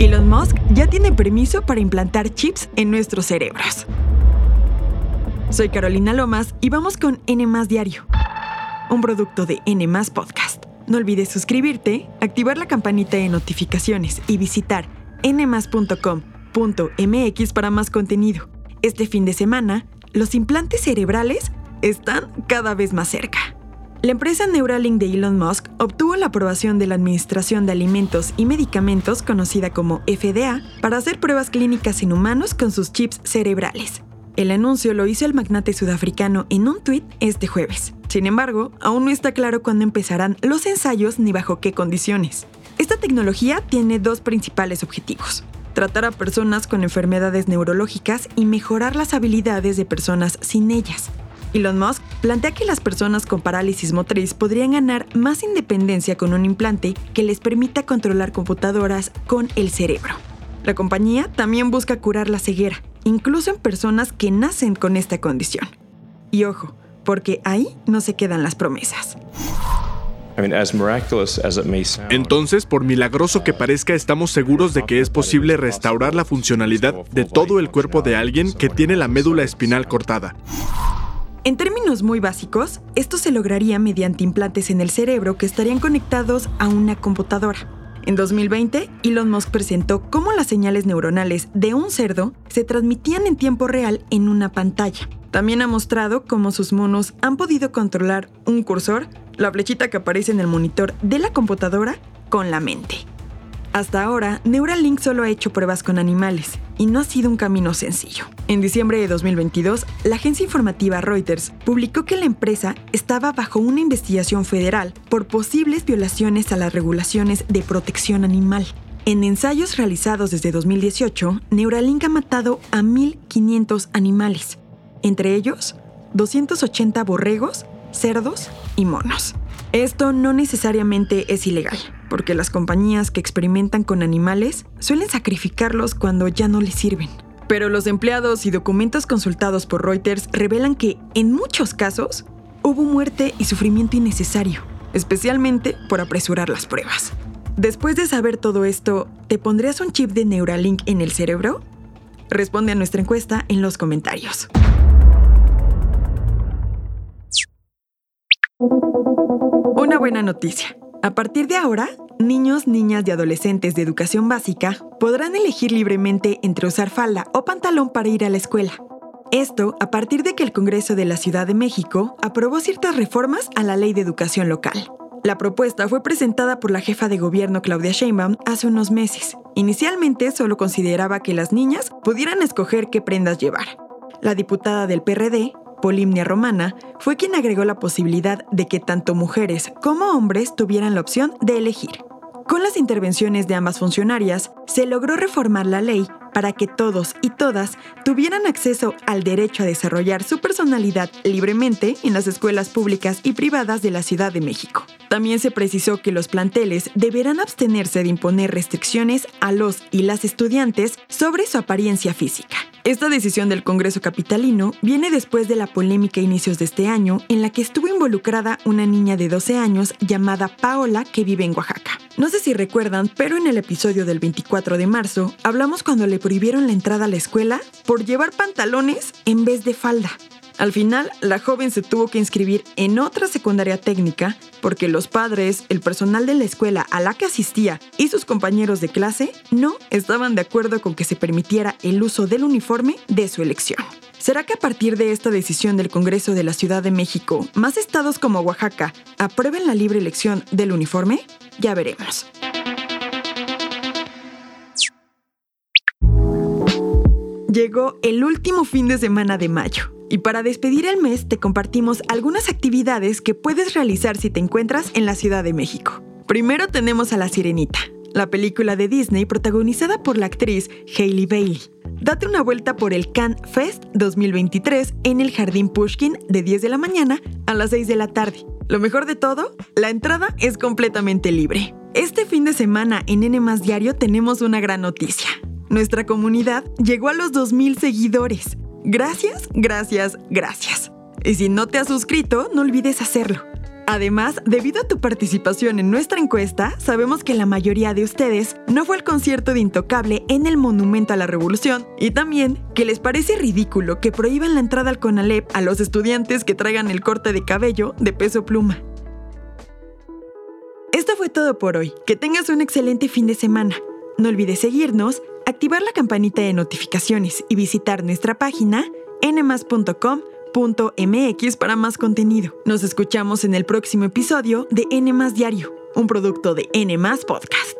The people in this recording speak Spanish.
Elon Musk ya tiene permiso para implantar chips en nuestros cerebros. Soy Carolina Lomas y vamos con N Diario, un producto de N Podcast. No olvides suscribirte, activar la campanita de notificaciones y visitar nmas.com.mx para más contenido. Este fin de semana, los implantes cerebrales están cada vez más cerca. La empresa Neuralink de Elon Musk obtuvo la aprobación de la Administración de Alimentos y Medicamentos, conocida como FDA, para hacer pruebas clínicas en humanos con sus chips cerebrales. El anuncio lo hizo el magnate sudafricano en un tuit este jueves. Sin embargo, aún no está claro cuándo empezarán los ensayos ni bajo qué condiciones. Esta tecnología tiene dos principales objetivos. Tratar a personas con enfermedades neurológicas y mejorar las habilidades de personas sin ellas. Elon Musk plantea que las personas con parálisis motriz podrían ganar más independencia con un implante que les permita controlar computadoras con el cerebro. La compañía también busca curar la ceguera, incluso en personas que nacen con esta condición. Y ojo, porque ahí no se quedan las promesas. Entonces, por milagroso que parezca, estamos seguros de que es posible restaurar la funcionalidad de todo el cuerpo de alguien que tiene la médula espinal cortada. En términos muy básicos, esto se lograría mediante implantes en el cerebro que estarían conectados a una computadora. En 2020, Elon Musk presentó cómo las señales neuronales de un cerdo se transmitían en tiempo real en una pantalla. También ha mostrado cómo sus monos han podido controlar un cursor, la flechita que aparece en el monitor de la computadora, con la mente. Hasta ahora, Neuralink solo ha hecho pruebas con animales y no ha sido un camino sencillo. En diciembre de 2022, la agencia informativa Reuters publicó que la empresa estaba bajo una investigación federal por posibles violaciones a las regulaciones de protección animal. En ensayos realizados desde 2018, Neuralink ha matado a 1.500 animales, entre ellos 280 borregos, cerdos y monos. Esto no necesariamente es ilegal, porque las compañías que experimentan con animales suelen sacrificarlos cuando ya no les sirven. Pero los empleados y documentos consultados por Reuters revelan que, en muchos casos, hubo muerte y sufrimiento innecesario, especialmente por apresurar las pruebas. Después de saber todo esto, ¿te pondrías un chip de Neuralink en el cerebro? Responde a nuestra encuesta en los comentarios. Una buena noticia. A partir de ahora, niños, niñas y adolescentes de educación básica podrán elegir libremente entre usar falda o pantalón para ir a la escuela. Esto a partir de que el Congreso de la Ciudad de México aprobó ciertas reformas a la Ley de Educación Local. La propuesta fue presentada por la jefa de gobierno Claudia Sheinbaum hace unos meses. Inicialmente solo consideraba que las niñas pudieran escoger qué prendas llevar. La diputada del PRD, Polimnia Romana, fue quien agregó la posibilidad de que tanto mujeres como hombres tuvieran la opción de elegir. Con las intervenciones de ambas funcionarias, se logró reformar la ley para que todos y todas tuvieran acceso al derecho a desarrollar su personalidad libremente en las escuelas públicas y privadas de la Ciudad de México. También se precisó que los planteles deberán abstenerse de imponer restricciones a los y las estudiantes sobre su apariencia física. Esta decisión del Congreso Capitalino viene después de la polémica inicios de este año en la que estuvo involucrada una niña de 12 años llamada Paola que vive en Oaxaca. No sé si recuerdan, pero en el episodio del 24 de marzo hablamos cuando le prohibieron la entrada a la escuela por llevar pantalones en vez de falda. Al final, la joven se tuvo que inscribir en otra secundaria técnica porque los padres, el personal de la escuela a la que asistía y sus compañeros de clase no estaban de acuerdo con que se permitiera el uso del uniforme de su elección. ¿Será que a partir de esta decisión del Congreso de la Ciudad de México, más estados como Oaxaca aprueben la libre elección del uniforme? Ya veremos. Llegó el último fin de semana de mayo y para despedir el mes te compartimos algunas actividades que puedes realizar si te encuentras en la Ciudad de México. Primero tenemos a La Sirenita, la película de Disney protagonizada por la actriz Hailey Bailey. Date una vuelta por el Cannes Fest 2023 en el Jardín Pushkin de 10 de la mañana a las 6 de la tarde. Lo mejor de todo, la entrada es completamente libre. Este fin de semana en N Diario tenemos una gran noticia. Nuestra comunidad llegó a los 2.000 seguidores. Gracias, gracias, gracias. Y si no te has suscrito, no olvides hacerlo. Además, debido a tu participación en nuestra encuesta, sabemos que la mayoría de ustedes no fue al concierto de Intocable en el Monumento a la Revolución y también que les parece ridículo que prohíban la entrada al CONALEP a los estudiantes que traigan el corte de cabello de peso pluma. Esto fue todo por hoy. Que tengas un excelente fin de semana. No olvides seguirnos, activar la campanita de notificaciones y visitar nuestra página nmas.com mx para más contenido. Nos escuchamos en el próximo episodio de N Diario, un producto de N Podcast.